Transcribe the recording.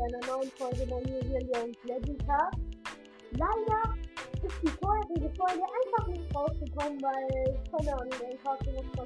zu einer neuen Folge bei Millions Legend Cup. Leider ist die vorherige Folge einfach nicht rausgekommen, weil, keine Ahnung, der Tag noch.